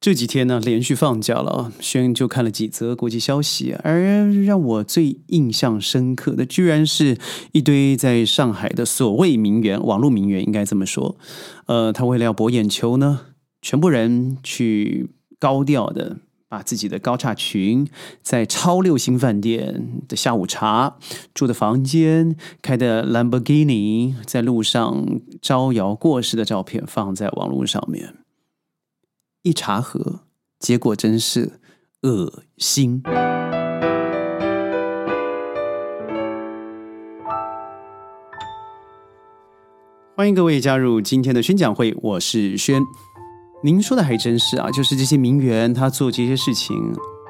这几天呢，连续放假了，轩就看了几则国际消息，而让我最印象深刻的，居然是一堆在上海的所谓名媛，网络名媛应该这么说。呃，他为了要博眼球呢，全部人去高调的把自己的高叉裙，在超六星饭店的下午茶住的房间，开的兰博基尼，在路上招摇过市的照片放在网络上面。一查核，结果真是恶心。欢迎各位加入今天的宣讲会，我是轩。您说的还真是啊，就是这些名媛她做这些事情，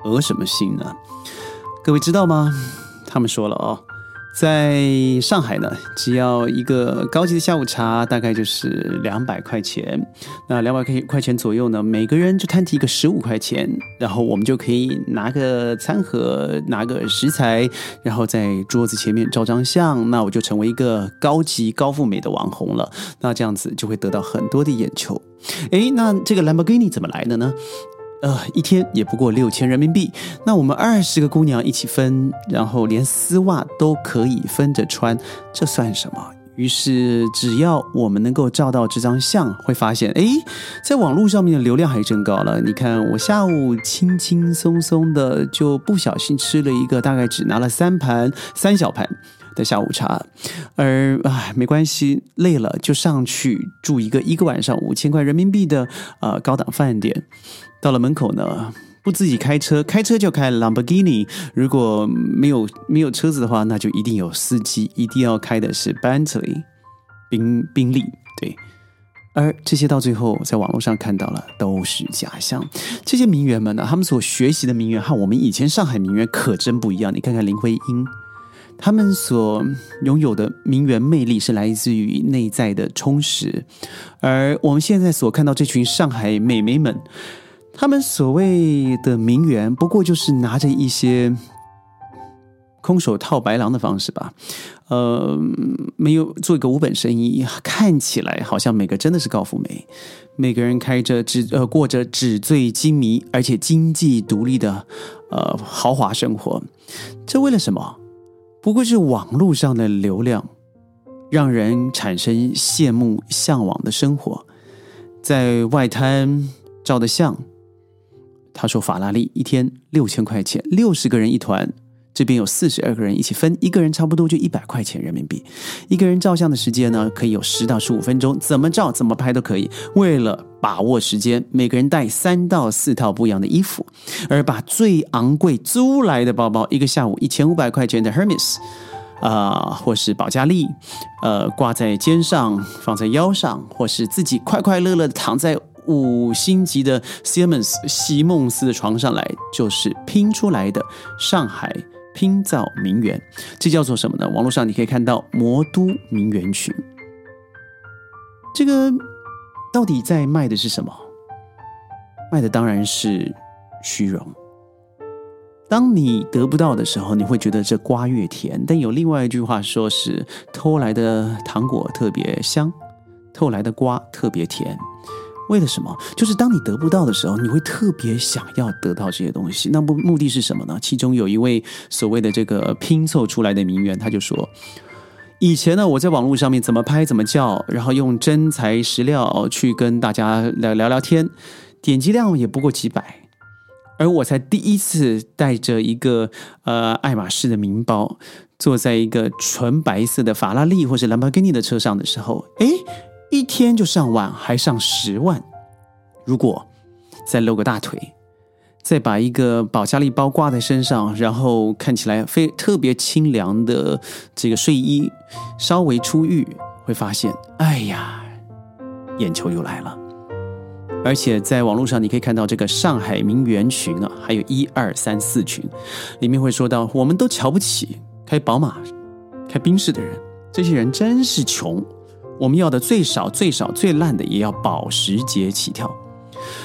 恶什么心呢？各位知道吗？他们说了哦。在上海呢，只要一个高级的下午茶，大概就是两百块钱。那两百块块钱左右呢，每个人就摊提一个十五块钱，然后我们就可以拿个餐盒，拿个食材，然后在桌子前面照张相，那我就成为一个高级高富美的网红了。那这样子就会得到很多的眼球。诶，那这个兰博基尼怎么来的呢？呃，一天也不过六千人民币，那我们二十个姑娘一起分，然后连丝袜都可以分着穿，这算什么？于是只要我们能够照到这张相，会发现，哎，在网络上面的流量还真高了。你看，我下午轻轻松松的就不小心吃了一个，大概只拿了三盘三小盘的下午茶，而唉，没关系，累了就上去住一个一个晚上五千块人民币的呃高档饭店。到了门口呢，不自己开车，开车就开兰博基尼。如果没有没有车子的话，那就一定有司机，一定要开的是 Bentley，宾宾利。对，而这些到最后在网络上看到了都是假象。这些名媛们呢，他们所学习的名媛和我们以前上海名媛可真不一样。你看看林徽因，他们所拥有的名媛魅力是来自于内在的充实，而我们现在所看到这群上海美眉们。他们所谓的名媛，不过就是拿着一些空手套白狼的方式吧，呃，没有做一个无本生意，看起来好像每个真的是高富美，每个人开着纸呃过着纸醉金迷，而且经济独立的呃豪华生活，这为了什么？不过是网络上的流量，让人产生羡慕向往的生活，在外滩照的相。他说：“法拉利一天六千块钱，六十个人一团，这边有四十二个人一起分，一个人差不多就一百块钱人民币。一个人照相的时间呢，可以有十到十五分钟，怎么照怎么拍都可以。为了把握时间，每个人带三到四套不一样的衣服，而把最昂贵租来的包包，一个下午一千五百块钱的 Hermes，啊，或是保加利，呃，挂在肩上，放在腰上，或是自己快快乐乐的躺在。”五星级的 Siemens 西梦思的床上来，就是拼出来的上海拼造名媛，这叫做什么呢？网络上你可以看到魔都名媛群，这个到底在卖的是什么？卖的当然是虚荣。当你得不到的时候，你会觉得这瓜越甜。但有另外一句话说是偷来的糖果特别香，偷来的瓜特别甜。为了什么？就是当你得不到的时候，你会特别想要得到这些东西。那目目的是什么呢？其中有一位所谓的这个拼凑出来的名媛，他就说：“以前呢，我在网络上面怎么拍怎么叫，然后用真材实料去跟大家聊聊聊天，点击量也不过几百。而我才第一次带着一个呃爱马仕的名包，坐在一个纯白色的法拉利或者兰博基尼的车上的时候，诶。一天就上万，还上十万。如果再露个大腿，再把一个保加利包挂在身上，然后看起来非特别清凉的这个睡衣，稍微出浴，会发现，哎呀，眼球又来了。而且在网络上，你可以看到这个上海名媛群啊，还有一二三四群，里面会说到，我们都瞧不起开宝马、开宾士的人，这些人真是穷。我们要的最少最少最烂的也要保时捷起跳，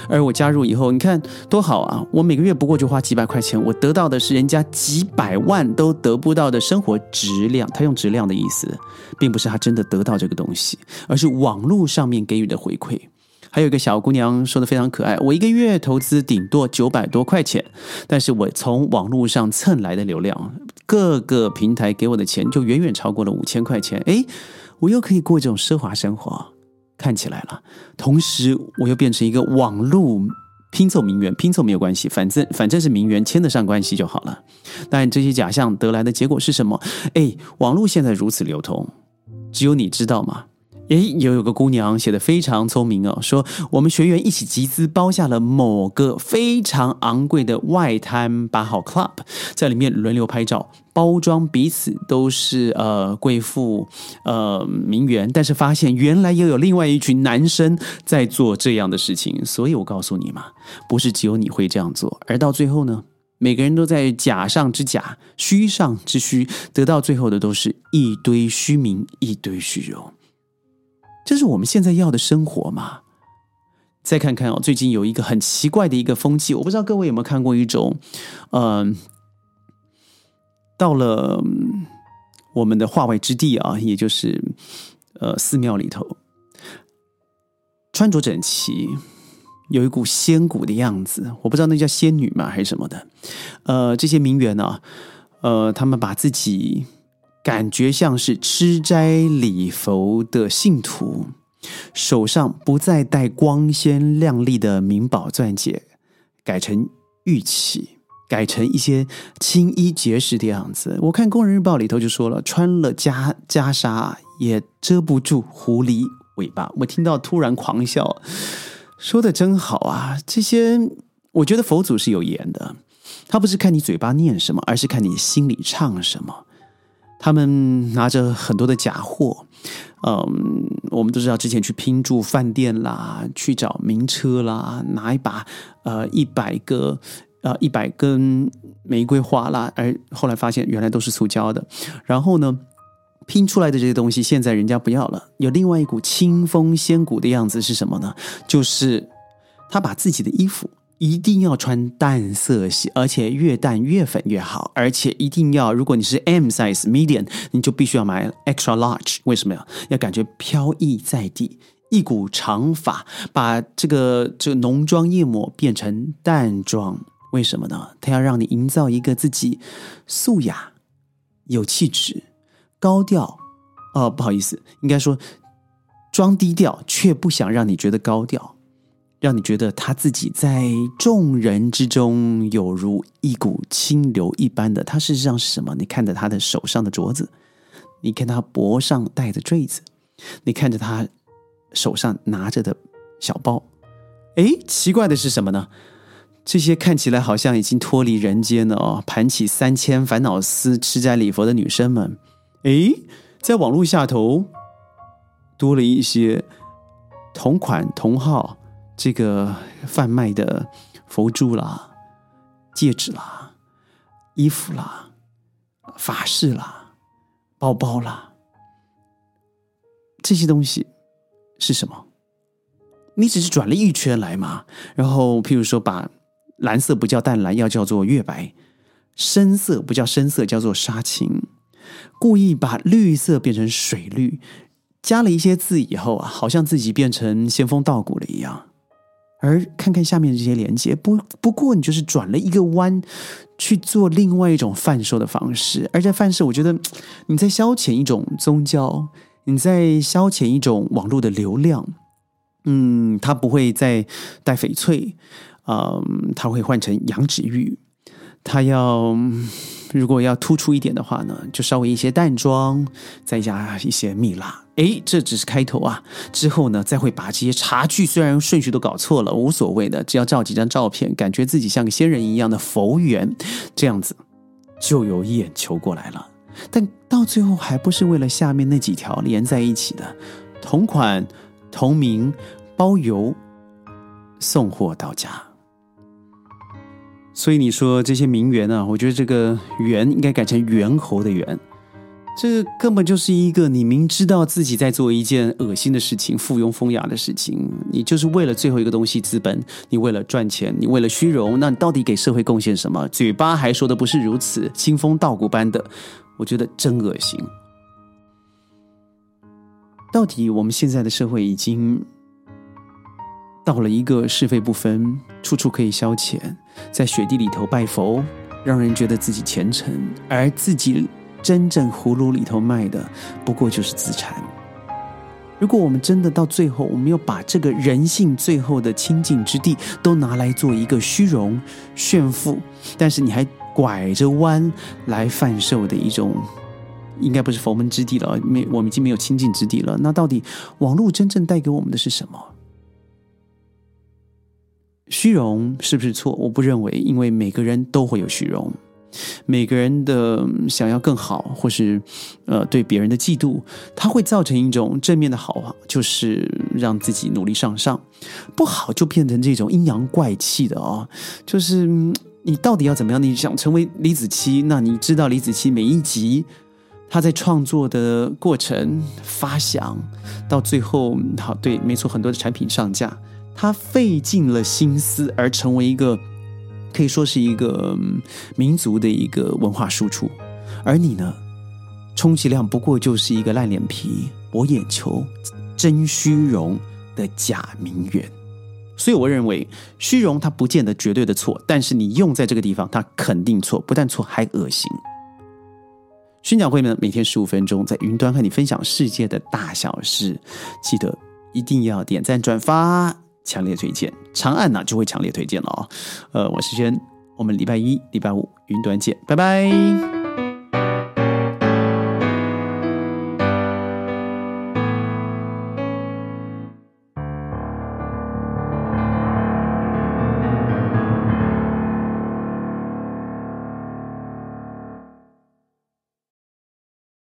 而我加入以后，你看多好啊！我每个月不过就花几百块钱，我得到的是人家几百万都得不到的生活质量。他用质量的意思，并不是他真的得到这个东西，而是网络上面给予的回馈。还有一个小姑娘说的非常可爱，我一个月投资顶多九百多块钱，但是我从网络上蹭来的流量，各个平台给我的钱就远远超过了五千块钱。诶，我又可以过这种奢华生活，看起来了。同时，我又变成一个网络拼凑名媛，拼凑没有关系，反正反正是名媛牵得上关系就好了。但这些假象得来的结果是什么？诶，网络现在如此流通，只有你知道吗？诶，也有个姑娘写的非常聪明哦，说我们学员一起集资包下了某个非常昂贵的外滩八号 club，在里面轮流拍照，包装彼此都是呃贵妇呃名媛，但是发现原来又有另外一群男生在做这样的事情，所以我告诉你嘛，不是只有你会这样做，而到最后呢，每个人都在假上之假，虚上之虚，得到最后的都是一堆虚名，一堆虚荣。这是我们现在要的生活吗？再看看哦，最近有一个很奇怪的一个风气，我不知道各位有没有看过一种，嗯，到了我们的化外之地啊，也就是呃寺庙里头，穿着整齐，有一股仙骨的样子，我不知道那叫仙女吗还是什么的，呃，这些名媛呢，呃，他们把自己。感觉像是吃斋礼佛的信徒，手上不再戴光鲜亮丽的名宝钻戒，改成玉器，改成一些青衣结实的样子。我看《工人日报》里头就说了，穿了袈袈裟也遮不住狐狸尾巴。我听到突然狂笑，说的真好啊！这些我觉得佛祖是有言的，他不是看你嘴巴念什么，而是看你心里唱什么。他们拿着很多的假货，嗯，我们都知道之前去拼住饭店啦，去找名车啦，拿一把呃一百个呃一百根玫瑰花啦，而后来发现原来都是塑胶的。然后呢，拼出来的这些东西，现在人家不要了。有另外一股清风仙骨的样子是什么呢？就是他把自己的衣服。一定要穿淡色系，而且越淡越粉越好。而且一定要，如果你是 M size medium，你就必须要买 extra large。为什么呀？要感觉飘逸在地，一股长发，把这个这个浓妆艳抹变成淡妆。为什么呢？他要让你营造一个自己素雅、有气质、高调。哦，不好意思，应该说装低调，却不想让你觉得高调。让你觉得他自己在众人之中有如一股清流一般的，他事实上是什么？你看着他的手上的镯子，你看他脖上戴的坠子，你看着他手上拿着的小包，哎，奇怪的是什么呢？这些看起来好像已经脱离人间了哦，盘起三千烦恼丝、吃斋礼佛的女生们，哎，在网络下头多了一些同款同号。这个贩卖的佛珠啦、戒指啦、衣服啦、法式啦、包包啦，这些东西是什么？你只是转了一圈来嘛？然后，譬如说，把蓝色不叫淡蓝，要叫做月白；深色不叫深色，叫做沙青。故意把绿色变成水绿，加了一些字以后啊，好像自己变成仙风道骨了一样。而看看下面这些连接，不不过你就是转了一个弯，去做另外一种贩售的方式。而在贩售，我觉得你在消遣一种宗教，你在消遣一种网络的流量。嗯，它不会再带翡翠，嗯，它会换成羊脂玉，它要。如果要突出一点的话呢，就稍微一些淡妆，再加一些蜜蜡。哎，这只是开头啊！之后呢，再会把这些茶具虽然顺序都搞错了，无所谓的，只要照几张照片，感觉自己像个仙人一样的佛缘，这样子就有眼球过来了。但到最后还不是为了下面那几条连在一起的同款、同名、包邮、送货到家。所以你说这些名媛啊，我觉得这个“媛”应该改成“猿猴”的“猿”，这根本就是一个你明知道自己在做一件恶心的事情、附庸风雅的事情，你就是为了最后一个东西——资本，你为了赚钱，你为了虚荣，那你到底给社会贡献什么？嘴巴还说的不是如此，清风道骨般的，我觉得真恶心。到底我们现在的社会已经到了一个是非不分、处处可以消遣，在雪地里头拜佛，让人觉得自己虔诚，而自己真正葫芦里头卖的不过就是自残。如果我们真的到最后，我们要把这个人性最后的清净之地都拿来做一个虚荣炫富，但是你还拐着弯来贩售的一种，应该不是佛门之地了，没我们已经没有清净之地了。那到底网络真正带给我们的是什么？虚荣是不是错？我不认为，因为每个人都会有虚荣，每个人的想要更好，或是呃对别人的嫉妒，它会造成一种正面的好啊，就是让自己努力向上；不好就变成这种阴阳怪气的哦，就是你到底要怎么样？你想成为李子柒，那你知道李子柒每一集他在创作的过程、发想，到最后，好对，没错，很多的产品上架。他费尽了心思而成为一个，可以说是一个民族的一个文化输出，而你呢，充其量不过就是一个烂脸皮、博眼球、真虚荣的假名媛。所以我认为，虚荣它不见得绝对的错，但是你用在这个地方，它肯定错，不但错还恶心。宣讲会呢，每天十五分钟，在云端和你分享世界的大小事，记得一定要点赞转发。强烈推荐，长按呢就会强烈推荐了哦。呃，我是轩，我们礼拜一、礼拜五云端见，拜拜。